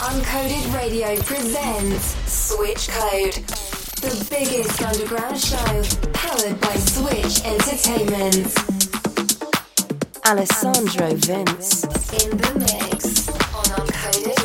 Uncoded Radio presents Switch Code, the biggest underground show powered by Switch Entertainment. Alessandro Vince in the mix on Uncoded